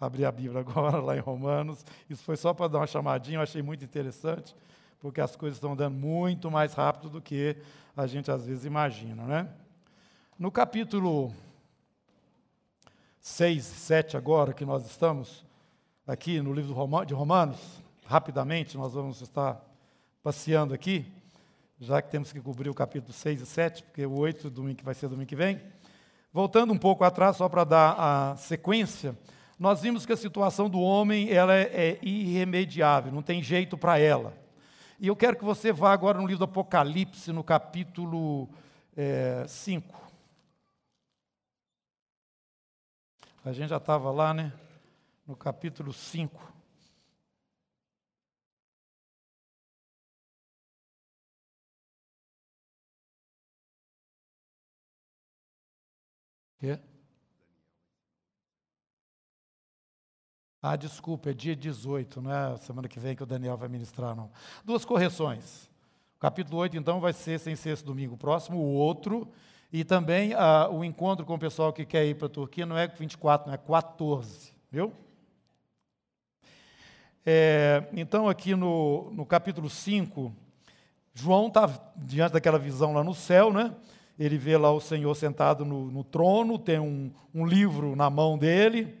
abrir a Bíblia agora, lá em Romanos. Isso foi só para dar uma chamadinha, eu achei muito interessante, porque as coisas estão andando muito mais rápido do que a gente às vezes imagina, né? No capítulo 6, 7 agora, que nós estamos aqui no livro de Romanos, rapidamente, nós vamos estar passeando aqui, já que temos que cobrir o capítulo 6 e 7, porque o 8 domingo, vai ser domingo que vem. Voltando um pouco atrás, só para dar a sequência, nós vimos que a situação do homem ela é, é irremediável, não tem jeito para ela. E eu quero que você vá agora no livro do Apocalipse, no capítulo é, 5. A gente já estava lá, né? No capítulo 5. Quê? Ah, desculpa, é dia 18, não é semana que vem que o Daniel vai ministrar, não. Duas correções. O capítulo 8, então, vai ser sem ser esse domingo próximo, o outro. E também ah, o encontro com o pessoal que quer ir para a Turquia não é 24, não é 14, viu? É, então, aqui no, no capítulo 5, João está diante daquela visão lá no céu, né? Ele vê lá o Senhor sentado no, no trono, tem um, um livro na mão dele,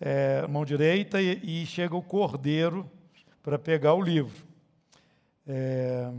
é, mão direita, e, e, chega o cordeiro para pegar o livro. É...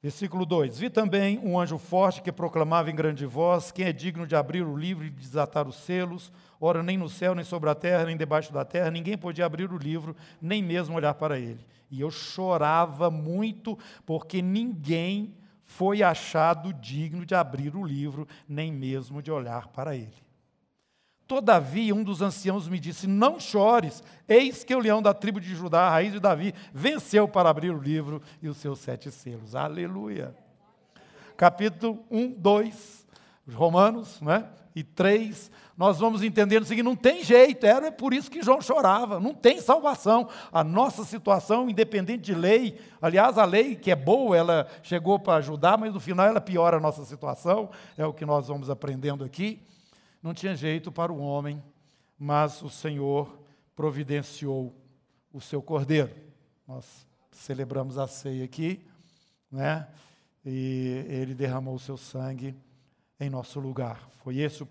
Versículo 2: Vi também um anjo forte que proclamava em grande voz: Quem é digno de abrir o livro e desatar os selos? Ora, nem no céu, nem sobre a terra, nem debaixo da terra, ninguém podia abrir o livro, nem mesmo olhar para ele. E eu chorava muito, porque ninguém foi achado digno de abrir o livro, nem mesmo de olhar para ele. Todavia, um dos anciãos me disse: Não chores, eis que o leão da tribo de Judá, a raiz de Davi, venceu para abrir o livro e os seus sete selos. Aleluia. Capítulo 1, 2, Romanos, né? E 3, nós vamos entendendo o seguinte: não tem jeito, era por isso que João chorava, não tem salvação. A nossa situação, independente de lei, aliás, a lei que é boa, ela chegou para ajudar, mas no final ela piora a nossa situação, é o que nós vamos aprendendo aqui. Não tinha jeito para o homem, mas o Senhor providenciou o seu cordeiro. Nós celebramos a ceia aqui, né? E ele derramou o seu sangue em nosso lugar. Foi esse o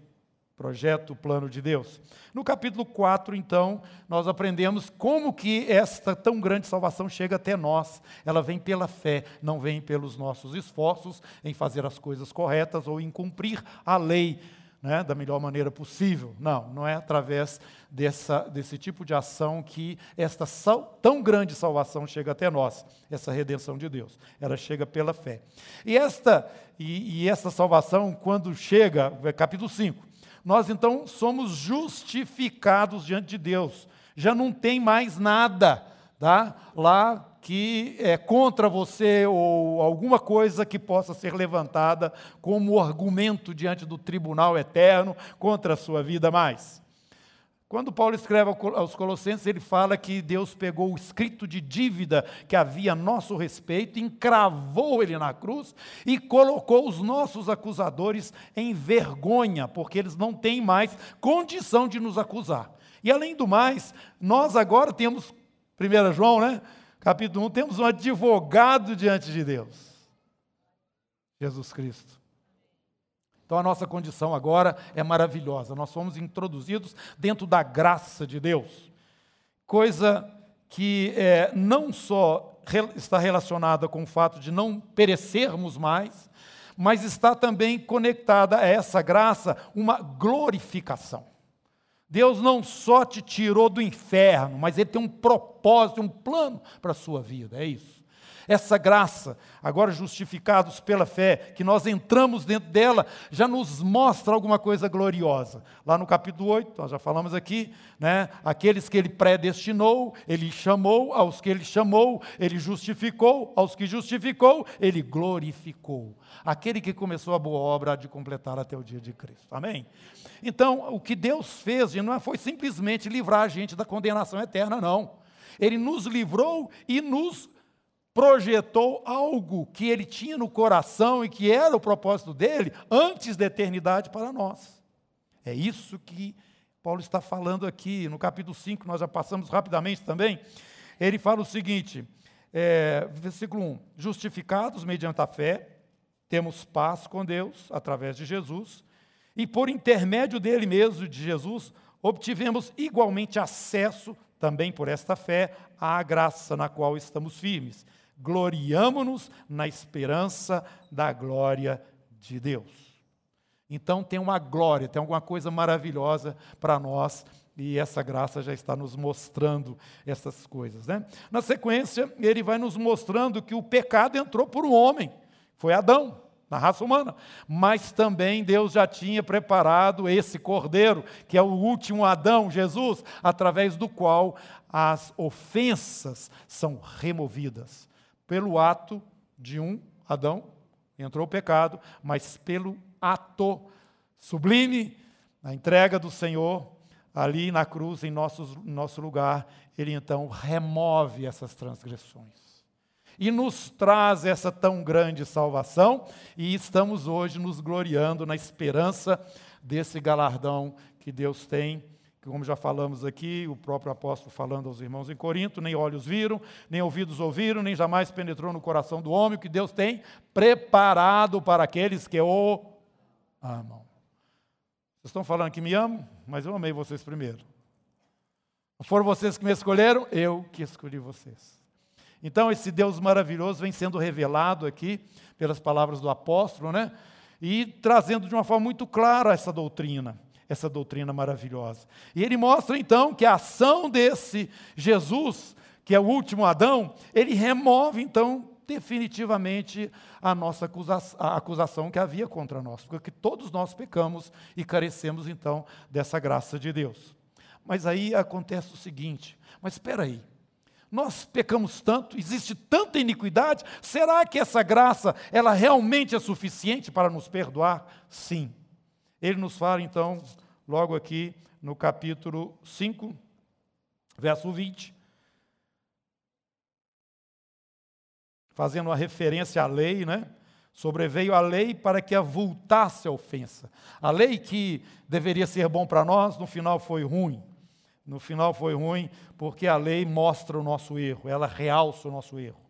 projeto, o plano de Deus. No capítulo 4, então, nós aprendemos como que esta tão grande salvação chega até nós. Ela vem pela fé, não vem pelos nossos esforços em fazer as coisas corretas ou em cumprir a lei né, da melhor maneira possível. Não, não é através dessa, desse tipo de ação que esta sal, tão grande salvação chega até nós, essa redenção de Deus. Ela chega pela fé. E esta, e, e essa salvação, quando chega, é capítulo 5, nós então somos justificados diante de Deus. Já não tem mais nada tá? lá que é contra você ou alguma coisa que possa ser levantada como argumento diante do tribunal eterno contra a sua vida mais. Quando Paulo escreve aos Colossenses, ele fala que Deus pegou o escrito de dívida que havia a nosso respeito, encravou ele na cruz e colocou os nossos acusadores em vergonha, porque eles não têm mais condição de nos acusar. E além do mais, nós agora temos, 1 João, né? Capítulo 1, temos um advogado diante de Deus. Jesus Cristo. Então a nossa condição agora é maravilhosa. Nós fomos introduzidos dentro da graça de Deus. Coisa que é, não só está relacionada com o fato de não perecermos mais, mas está também conectada a essa graça uma glorificação. Deus não só te tirou do inferno, mas Ele tem um propósito, um plano para a sua vida, é isso. Essa graça, agora justificados pela fé, que nós entramos dentro dela, já nos mostra alguma coisa gloriosa. Lá no capítulo 8, nós já falamos aqui, né? Aqueles que ele predestinou, ele chamou, aos que ele chamou, ele justificou, aos que justificou, ele glorificou. Aquele que começou a boa obra há de completar até o dia de Cristo. Amém? Então, o que Deus fez não foi simplesmente livrar a gente da condenação eterna, não. Ele nos livrou e nos projetou algo que ele tinha no coração e que era o propósito dele antes da eternidade para nós. É isso que Paulo está falando aqui. No capítulo 5, nós já passamos rapidamente também. Ele fala o seguinte, é, versículo 1: Justificados mediante a fé, temos paz com Deus através de Jesus, e por intermédio dele mesmo, de Jesus, obtivemos igualmente acesso, também por esta fé, à graça na qual estamos firmes gloriamo-nos na esperança da glória de Deus. Então tem uma glória, tem alguma coisa maravilhosa para nós e essa graça já está nos mostrando essas coisas. Né? Na sequência, ele vai nos mostrando que o pecado entrou por um homem, foi Adão, na raça humana. Mas também Deus já tinha preparado esse cordeiro, que é o último Adão, Jesus, através do qual as ofensas são removidas pelo ato de um Adão, entrou o pecado, mas pelo ato sublime, a entrega do Senhor ali na cruz, em nosso, nosso lugar, ele então remove essas transgressões. E nos traz essa tão grande salvação, e estamos hoje nos gloriando na esperança desse galardão que Deus tem como já falamos aqui, o próprio apóstolo falando aos irmãos em Corinto, nem olhos viram, nem ouvidos ouviram, nem jamais penetrou no coração do homem o que Deus tem preparado para aqueles que o amam. Vocês estão falando que me amam, mas eu amei vocês primeiro. Foram vocês que me escolheram, eu que escolhi vocês. Então, esse Deus maravilhoso vem sendo revelado aqui pelas palavras do apóstolo, né? E trazendo de uma forma muito clara essa doutrina essa doutrina maravilhosa. E ele mostra então que a ação desse Jesus, que é o último Adão, ele remove então definitivamente a nossa acusação, a acusação que havia contra nós, porque todos nós pecamos e carecemos então dessa graça de Deus. Mas aí acontece o seguinte: mas espera aí. Nós pecamos tanto, existe tanta iniquidade, será que essa graça ela realmente é suficiente para nos perdoar? Sim. Ele nos fala então, logo aqui no capítulo 5, verso 20, fazendo uma referência à lei, né? Sobreveio a lei para que avultasse a ofensa. A lei que deveria ser bom para nós, no final foi ruim. No final foi ruim porque a lei mostra o nosso erro, ela realça o nosso erro.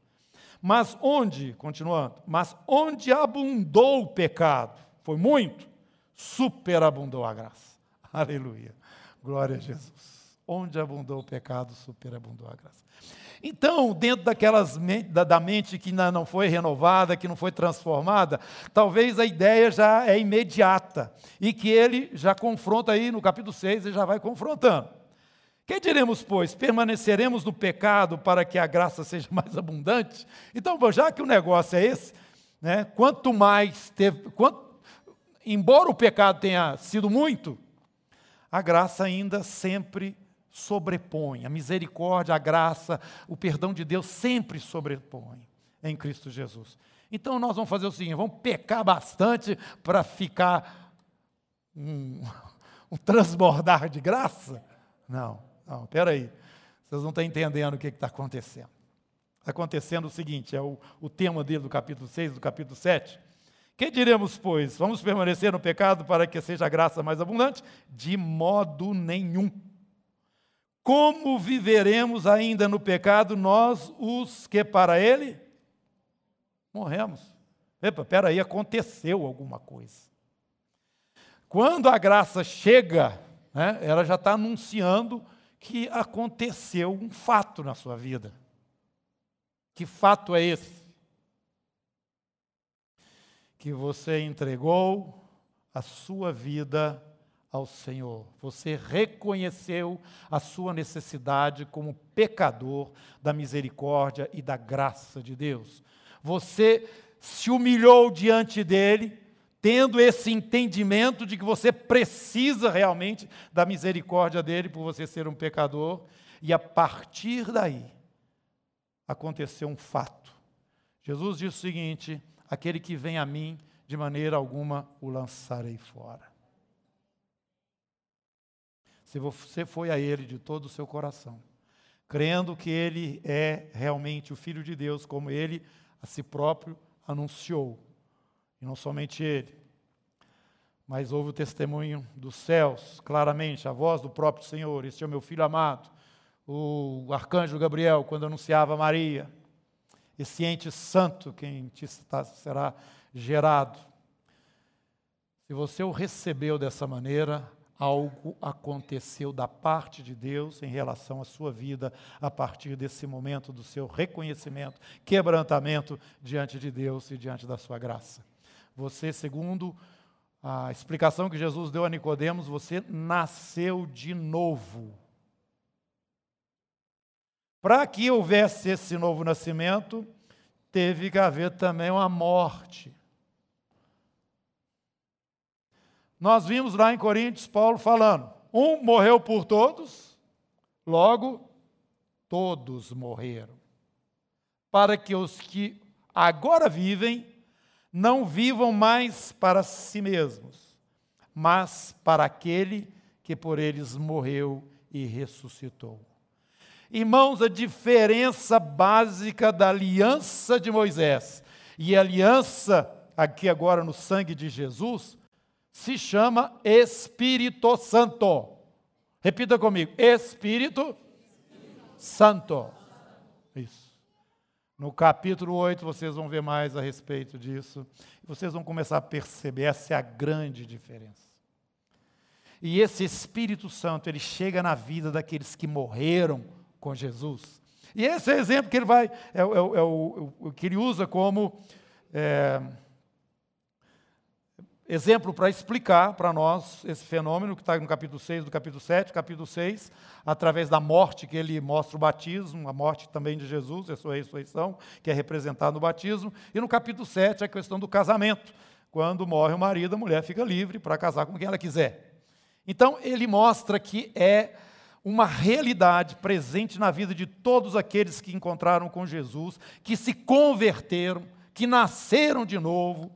Mas onde, continuando, mas onde abundou o pecado, foi muito, superabundou a graça. Aleluia. Glória a Jesus. Onde abundou o pecado, superabundou a graça. Então, dentro daquelas da, da mente que ainda não foi renovada, que não foi transformada, talvez a ideia já é imediata e que ele já confronta aí no capítulo 6, ele já vai confrontando. Que diremos, pois? Permaneceremos no pecado para que a graça seja mais abundante? Então, já que o negócio é esse, né, quanto mais teve, quanto, embora o pecado tenha sido muito, a graça ainda sempre sobrepõe. A misericórdia, a graça, o perdão de Deus sempre sobrepõe em Cristo Jesus. Então nós vamos fazer o seguinte: vamos pecar bastante para ficar um, um, transbordar de graça? Não, não, peraí. Vocês não estão entendendo o que está acontecendo. Está acontecendo o seguinte: é o, o tema dele do capítulo 6, do capítulo 7. Que diremos, pois? Vamos permanecer no pecado para que seja a graça mais abundante? De modo nenhum. Como viveremos ainda no pecado nós, os que para ele morremos? Epa, peraí, aconteceu alguma coisa. Quando a graça chega, né, ela já está anunciando que aconteceu um fato na sua vida. Que fato é esse? Que você entregou a sua vida ao Senhor. Você reconheceu a sua necessidade como pecador da misericórdia e da graça de Deus. Você se humilhou diante dele, tendo esse entendimento de que você precisa realmente da misericórdia dele por você ser um pecador, e a partir daí aconteceu um fato. Jesus disse o seguinte: aquele que vem a mim, de maneira alguma o lançarei fora. Se você foi a Ele de todo o seu coração, crendo que ele é realmente o Filho de Deus, como ele a si próprio anunciou. E não somente ele, mas houve o testemunho dos céus, claramente, a voz do próprio Senhor: Este é o meu filho amado. O arcanjo Gabriel, quando anunciava Maria, esse ente santo que em ti será gerado. Se você o recebeu dessa maneira, algo aconteceu da parte de Deus em relação à sua vida a partir desse momento do seu reconhecimento, quebrantamento diante de Deus e diante da sua graça. Você, segundo a explicação que Jesus deu a Nicodemos, você nasceu de novo. Para que houvesse esse novo nascimento, teve que haver também uma morte. Nós vimos lá em Coríntios Paulo falando: um morreu por todos, logo todos morreram. Para que os que agora vivem não vivam mais para si mesmos, mas para aquele que por eles morreu e ressuscitou. Irmãos, a diferença básica da aliança de Moisés e a aliança aqui agora no sangue de Jesus se chama Espírito Santo. Repita comigo: Espírito Santo. Isso. No capítulo 8 vocês vão ver mais a respeito disso. Vocês vão começar a perceber essa é a grande diferença. E esse Espírito Santo, ele chega na vida daqueles que morreram com Jesus. E esse é exemplo que ele vai, é, é, é o, o, que ele usa como é, exemplo para explicar para nós esse fenômeno que está no capítulo 6 do capítulo 7, capítulo 6, através da morte que ele mostra o batismo, a morte também de Jesus, a sua ressurreição, que é representada no batismo, e no capítulo 7 a questão do casamento. Quando morre o marido, a mulher fica livre para casar com quem ela quiser. Então, ele mostra que é uma realidade presente na vida de todos aqueles que encontraram com Jesus, que se converteram, que nasceram de novo,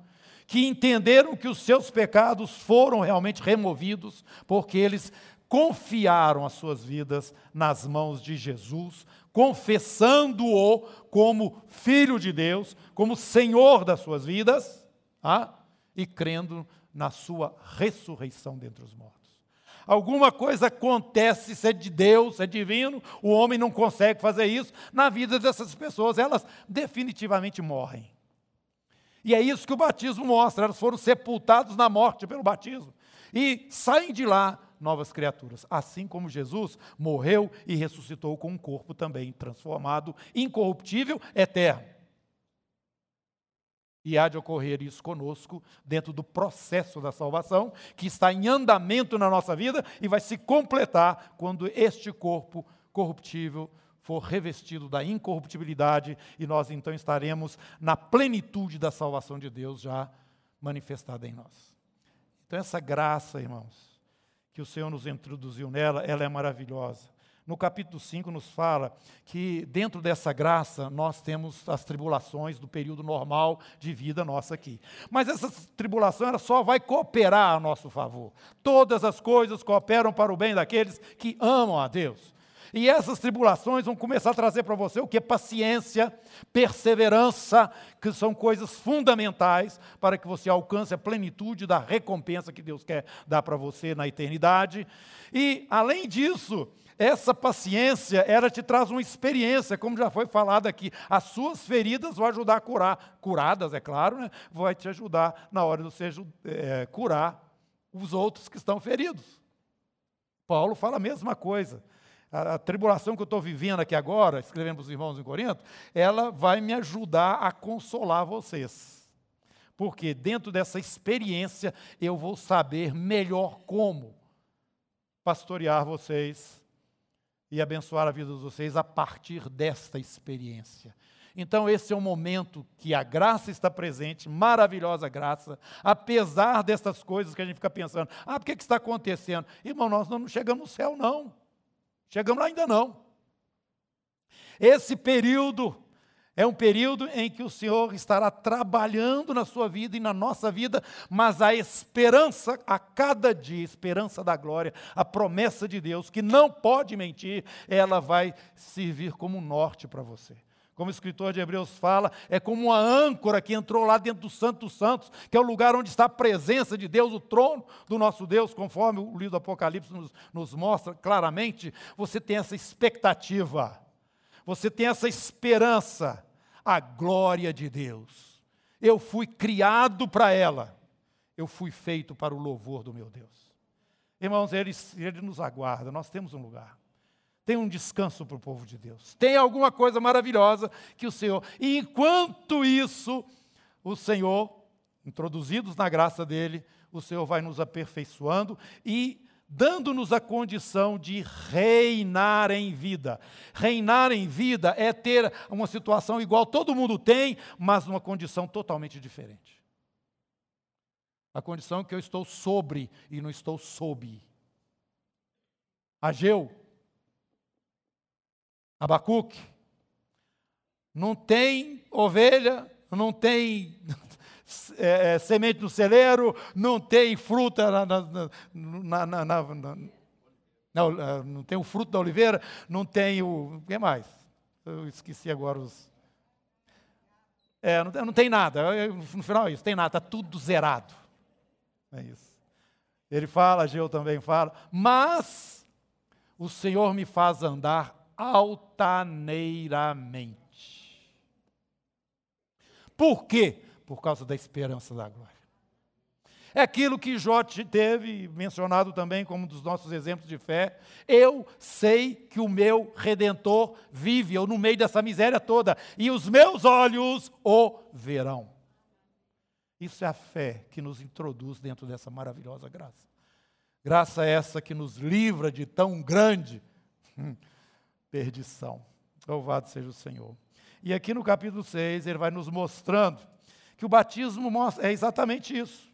que entenderam que os seus pecados foram realmente removidos, porque eles confiaram as suas vidas nas mãos de Jesus, confessando-o como Filho de Deus, como Senhor das suas vidas, ah, e crendo na sua ressurreição dentre os mortos. Alguma coisa acontece, se é de Deus, se é divino, o homem não consegue fazer isso, na vida dessas pessoas, elas definitivamente morrem. E é isso que o batismo mostra. Elas foram sepultados na morte pelo batismo. E saem de lá novas criaturas. Assim como Jesus morreu e ressuscitou com um corpo também transformado, incorruptível, eterno. E há de ocorrer isso conosco dentro do processo da salvação, que está em andamento na nossa vida e vai se completar quando este corpo corruptível for revestido da incorruptibilidade e nós então estaremos na plenitude da salvação de Deus já manifestada em nós. Então essa graça, irmãos, que o Senhor nos introduziu nela, ela é maravilhosa. No capítulo 5 nos fala que dentro dessa graça nós temos as tribulações do período normal de vida nossa aqui. Mas essa tribulação ela só vai cooperar a nosso favor. Todas as coisas cooperam para o bem daqueles que amam a Deus. E essas tribulações vão começar a trazer para você o que? Paciência, perseverança, que são coisas fundamentais para que você alcance a plenitude da recompensa que Deus quer dar para você na eternidade. E, além disso, essa paciência, ela te traz uma experiência, como já foi falado aqui. As suas feridas vão ajudar a curar, curadas, é claro, né? vai te ajudar na hora de você é, curar os outros que estão feridos. Paulo fala a mesma coisa a, a tribulação que eu estou vivendo aqui agora, escrevendo para os irmãos em Corinto, ela vai me ajudar a consolar vocês. Porque dentro dessa experiência eu vou saber melhor como pastorear vocês e abençoar a vida de vocês a partir desta experiência. Então, esse é o momento que a graça está presente, maravilhosa graça, apesar dessas coisas que a gente fica pensando: ah, por que, que está acontecendo? Irmão, nós não chegamos no céu, não. Chegamos lá ainda não. Esse período É um período em que o Senhor estará trabalhando na sua vida e na nossa vida, mas a esperança a cada dia, esperança da glória, a promessa de Deus, que não pode mentir, ela vai servir como norte para você. Como o escritor de Hebreus fala, é como uma âncora que entrou lá dentro do Santo dos Santos, que é o lugar onde está a presença de Deus, o trono do nosso Deus, conforme o livro do Apocalipse nos, nos mostra claramente. Você tem essa expectativa você tem essa esperança, a glória de Deus. Eu fui criado para ela, eu fui feito para o louvor do meu Deus. Irmãos, ele, ele nos aguarda, nós temos um lugar. Tem um descanso para o povo de Deus. Tem alguma coisa maravilhosa que o Senhor. E enquanto isso, o Senhor, introduzidos na graça dele, o Senhor vai nos aperfeiçoando e dando-nos a condição de reinar em vida. Reinar em vida é ter uma situação igual todo mundo tem, mas numa condição totalmente diferente. A condição que eu estou sobre e não estou sob. Ageu, Abacuque, não tem ovelha, não tem é, é, semente no celeiro, não tem fruta na, na, na, na não, é, não tem o fruto da oliveira, não tem o. O que mais? Eu esqueci agora os. É, não, não tem nada. No final é isso, tem nada, está tudo zerado. É isso. Ele fala, Geu também fala, mas o Senhor me faz andar altaneiramente. Por quê? Por causa da esperança da glória. É aquilo que Jó teve mencionado também como um dos nossos exemplos de fé. Eu sei que o meu redentor vive, eu no meio dessa miséria toda, e os meus olhos o verão. Isso é a fé que nos introduz dentro dessa maravilhosa graça. Graça essa que nos livra de tão grande hum, perdição. Louvado seja o Senhor. E aqui no capítulo 6, ele vai nos mostrando que o batismo mostra, é exatamente isso.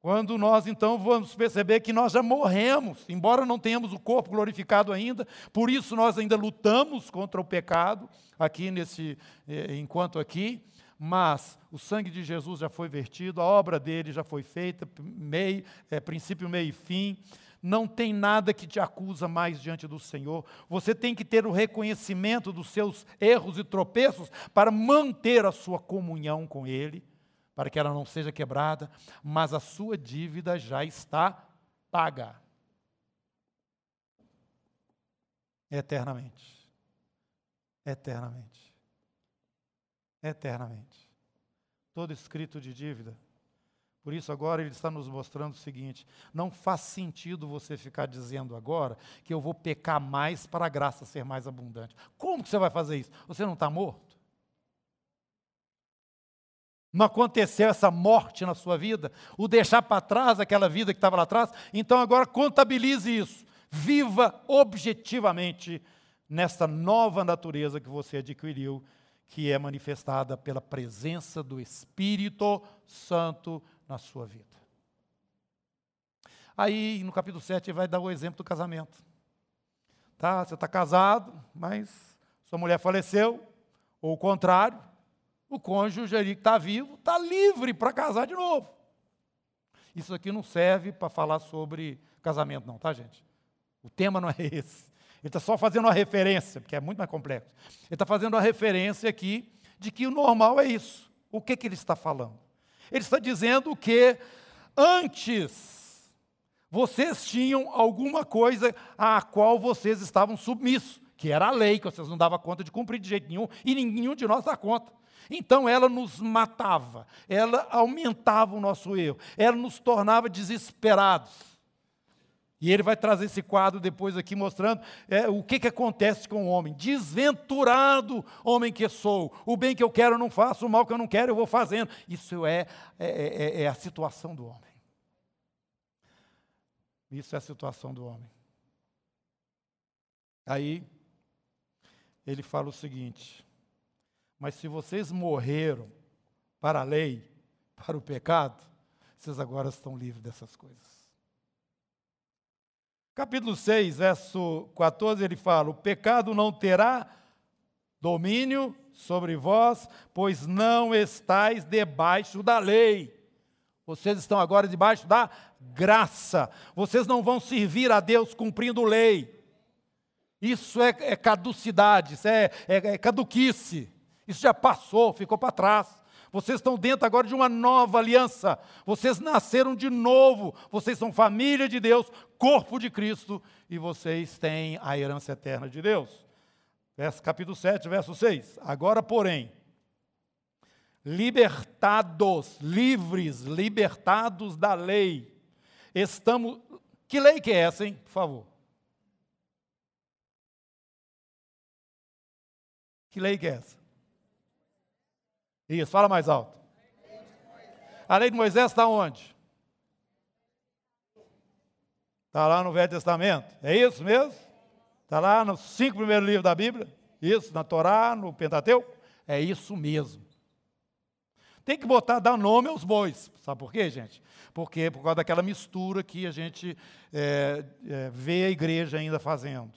Quando nós então vamos perceber que nós já morremos, embora não tenhamos o corpo glorificado ainda, por isso nós ainda lutamos contra o pecado aqui nesse eh, enquanto aqui, mas o sangue de Jesus já foi vertido, a obra dele já foi feita, meio, é, princípio, meio e fim. Não tem nada que te acusa mais diante do Senhor. Você tem que ter o reconhecimento dos seus erros e tropeços para manter a sua comunhão com Ele para que ela não seja quebrada, mas a sua dívida já está paga. Eternamente. Eternamente. Eternamente. Todo escrito de dívida. Por isso, agora ele está nos mostrando o seguinte: não faz sentido você ficar dizendo agora que eu vou pecar mais para a graça ser mais abundante. Como que você vai fazer isso? Você não está morto? Não aconteceu essa morte na sua vida, o deixar para trás aquela vida que estava lá atrás, então agora contabilize isso. Viva objetivamente nessa nova natureza que você adquiriu, que é manifestada pela presença do Espírito Santo na sua vida. Aí, no capítulo 7, ele vai dar o exemplo do casamento. Tá? Você está casado, mas sua mulher faleceu, ou o contrário, o cônjuge ali que está vivo está livre para casar de novo. Isso aqui não serve para falar sobre casamento, não, tá, gente? O tema não é esse. Ele está só fazendo uma referência, porque é muito mais complexo. Ele está fazendo uma referência aqui de que o normal é isso. O que, que ele está falando? Ele está dizendo que antes vocês tinham alguma coisa à qual vocês estavam submissos, que era a lei, que vocês não davam conta de cumprir de jeito nenhum, e nenhum de nós dá conta. Então ela nos matava, ela aumentava o nosso erro, ela nos tornava desesperados. E ele vai trazer esse quadro depois aqui mostrando é, o que, que acontece com o homem. Desventurado homem que sou, o bem que eu quero eu não faço, o mal que eu não quero eu vou fazendo. Isso é, é, é, é a situação do homem. Isso é a situação do homem. Aí, ele fala o seguinte: mas se vocês morreram para a lei, para o pecado, vocês agora estão livres dessas coisas. Capítulo 6, verso 14, ele fala: O pecado não terá domínio sobre vós, pois não estáis debaixo da lei. Vocês estão agora debaixo da graça. Vocês não vão servir a Deus cumprindo lei. Isso é, é caducidade, isso é, é, é caduquice. Isso já passou, ficou para trás. Vocês estão dentro agora de uma nova aliança. Vocês nasceram de novo. Vocês são família de Deus, corpo de Cristo, e vocês têm a herança eterna de Deus. Verso, capítulo 7, verso 6. Agora, porém, libertados, livres, libertados da lei, estamos. Que lei que é essa, hein? Por favor. Que lei que é essa? Isso, fala mais alto. A lei de Moisés está onde? Está lá no Velho Testamento. É isso mesmo? Está lá nos cinco primeiros livros da Bíblia? Isso, na Torá, no Pentateuco? É isso mesmo. Tem que botar, dar nome aos bois. Sabe por quê, gente? Porque por causa daquela mistura que a gente é, é, vê a igreja ainda fazendo.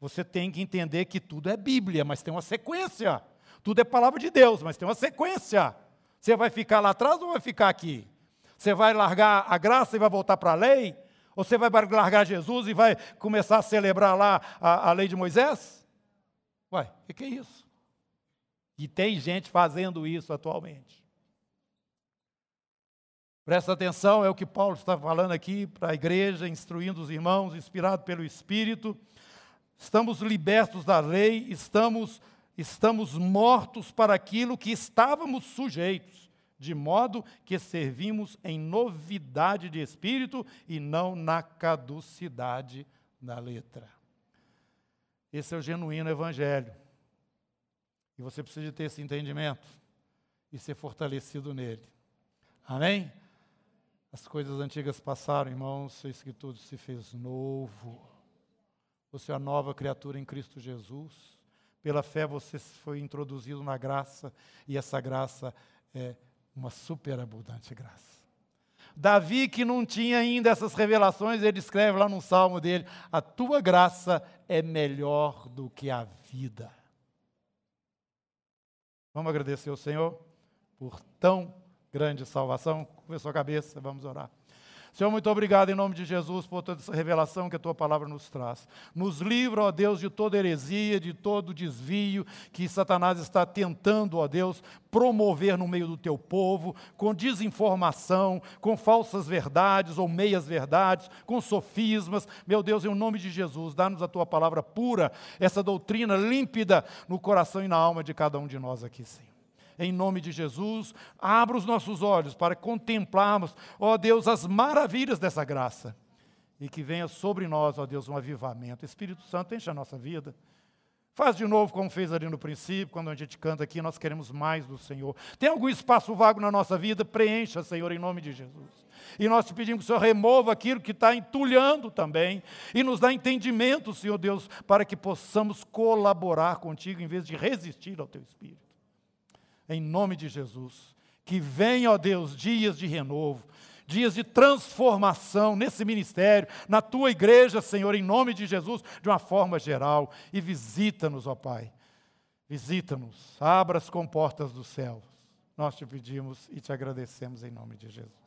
Você tem que entender que tudo é Bíblia, mas tem uma sequência. Tudo é palavra de Deus, mas tem uma sequência. Você vai ficar lá atrás ou vai ficar aqui? Você vai largar a graça e vai voltar para a lei? Ou você vai largar Jesus e vai começar a celebrar lá a, a lei de Moisés? Ué, o que, que é isso? E tem gente fazendo isso atualmente. Presta atenção, é o que Paulo está falando aqui para a igreja, instruindo os irmãos, inspirado pelo Espírito. Estamos libertos da lei, estamos estamos mortos para aquilo que estávamos sujeitos, de modo que servimos em novidade de espírito e não na caducidade da letra. Esse é o genuíno evangelho. E você precisa ter esse entendimento e ser fortalecido nele. Amém? As coisas antigas passaram, irmãos, eis que tudo se fez novo. Você é a nova criatura em Cristo Jesus. Pela fé você foi introduzido na graça, e essa graça é uma superabundante graça. Davi, que não tinha ainda essas revelações, ele escreve lá no salmo dele: A tua graça é melhor do que a vida. Vamos agradecer ao Senhor por tão grande salvação. Começou a cabeça, vamos orar. Senhor, muito obrigado em nome de Jesus por toda essa revelação que a tua palavra nos traz. Nos livra, ó Deus, de toda heresia, de todo desvio que Satanás está tentando, ó Deus, promover no meio do teu povo, com desinformação, com falsas verdades ou meias verdades, com sofismas. Meu Deus, em nome de Jesus, dá-nos a tua palavra pura, essa doutrina límpida no coração e na alma de cada um de nós aqui, Senhor em nome de Jesus, abra os nossos olhos para contemplarmos, ó Deus, as maravilhas dessa graça. E que venha sobre nós, ó Deus, um avivamento. Espírito Santo, enche a nossa vida. Faz de novo como fez ali no princípio, quando a gente canta aqui, nós queremos mais do Senhor. Tem algum espaço vago na nossa vida? Preencha, Senhor, em nome de Jesus. E nós te pedimos que o Senhor remova aquilo que está entulhando também. E nos dá entendimento, Senhor Deus, para que possamos colaborar contigo em vez de resistir ao teu Espírito em nome de Jesus. Que venha, ó Deus, dias de renovo, dias de transformação nesse ministério, na tua igreja, Senhor, em nome de Jesus, de uma forma geral. E visita-nos, ó Pai. Visita-nos, abra as comportas dos céus. Nós te pedimos e te agradecemos em nome de Jesus.